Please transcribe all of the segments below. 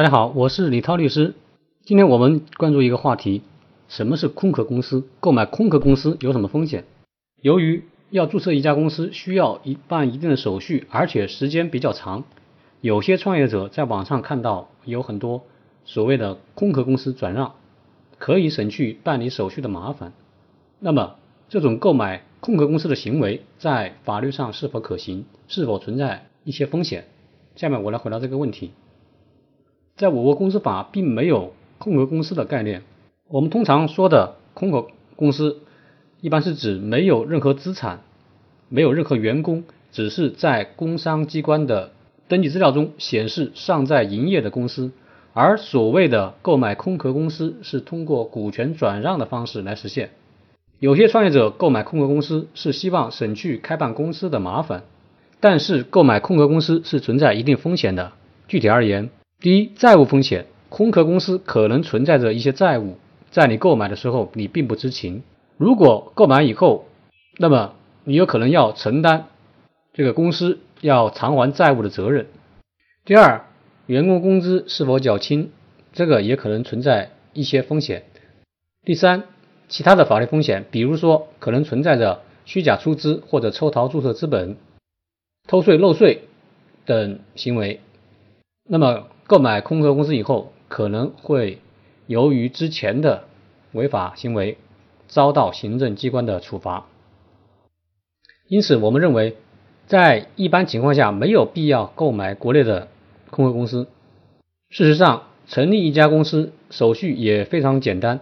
大家好，我是李涛律师。今天我们关注一个话题：什么是空壳公司？购买空壳公司有什么风险？由于要注册一家公司需要一办一定的手续，而且时间比较长，有些创业者在网上看到有很多所谓的空壳公司转让，可以省去办理手续的麻烦。那么，这种购买空壳公司的行为在法律上是否可行？是否存在一些风险？下面我来回答这个问题。在我国公司法并没有空壳公司的概念。我们通常说的空壳公司，一般是指没有任何资产、没有任何员工，只是在工商机关的登记资料中显示尚在营业的公司。而所谓的购买空壳公司，是通过股权转让的方式来实现。有些创业者购买空壳公司是希望省去开办公司的麻烦。但是购买空壳公司是存在一定风险的。具体而言，第一，债务风险，空壳公司可能存在着一些债务，在你购买的时候你并不知情。如果购买以后，那么你有可能要承担这个公司要偿还债务的责任。第二，员工工资是否缴清，这个也可能存在一些风险。第三，其他的法律风险，比如说可能存在着虚假出资或者抽逃注册资本。偷税漏税等行为，那么购买空壳公司以后，可能会由于之前的违法行为遭到行政机关的处罚。因此，我们认为，在一般情况下没有必要购买国内的空壳公司。事实上，成立一家公司手续也非常简单。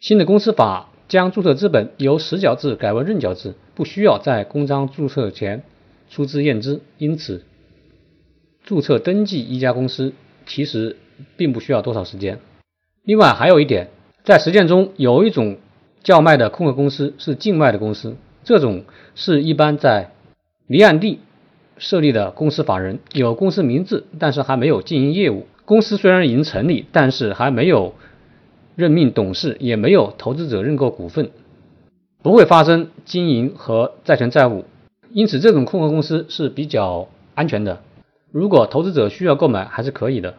新的公司法将注册资本由实缴制改为认缴制，不需要在公章注册前。出资验资，因此注册登记一家公司其实并不需要多少时间。另外还有一点，在实践中有一种叫卖的空壳公司是境外的公司，这种是一般在离岸地设立的公司法人，有公司名字，但是还没有经营业务。公司虽然已经成立，但是还没有任命董事，也没有投资者认购股份，不会发生经营和债权债务。因此，这种空壳公司是比较安全的。如果投资者需要购买，还是可以的。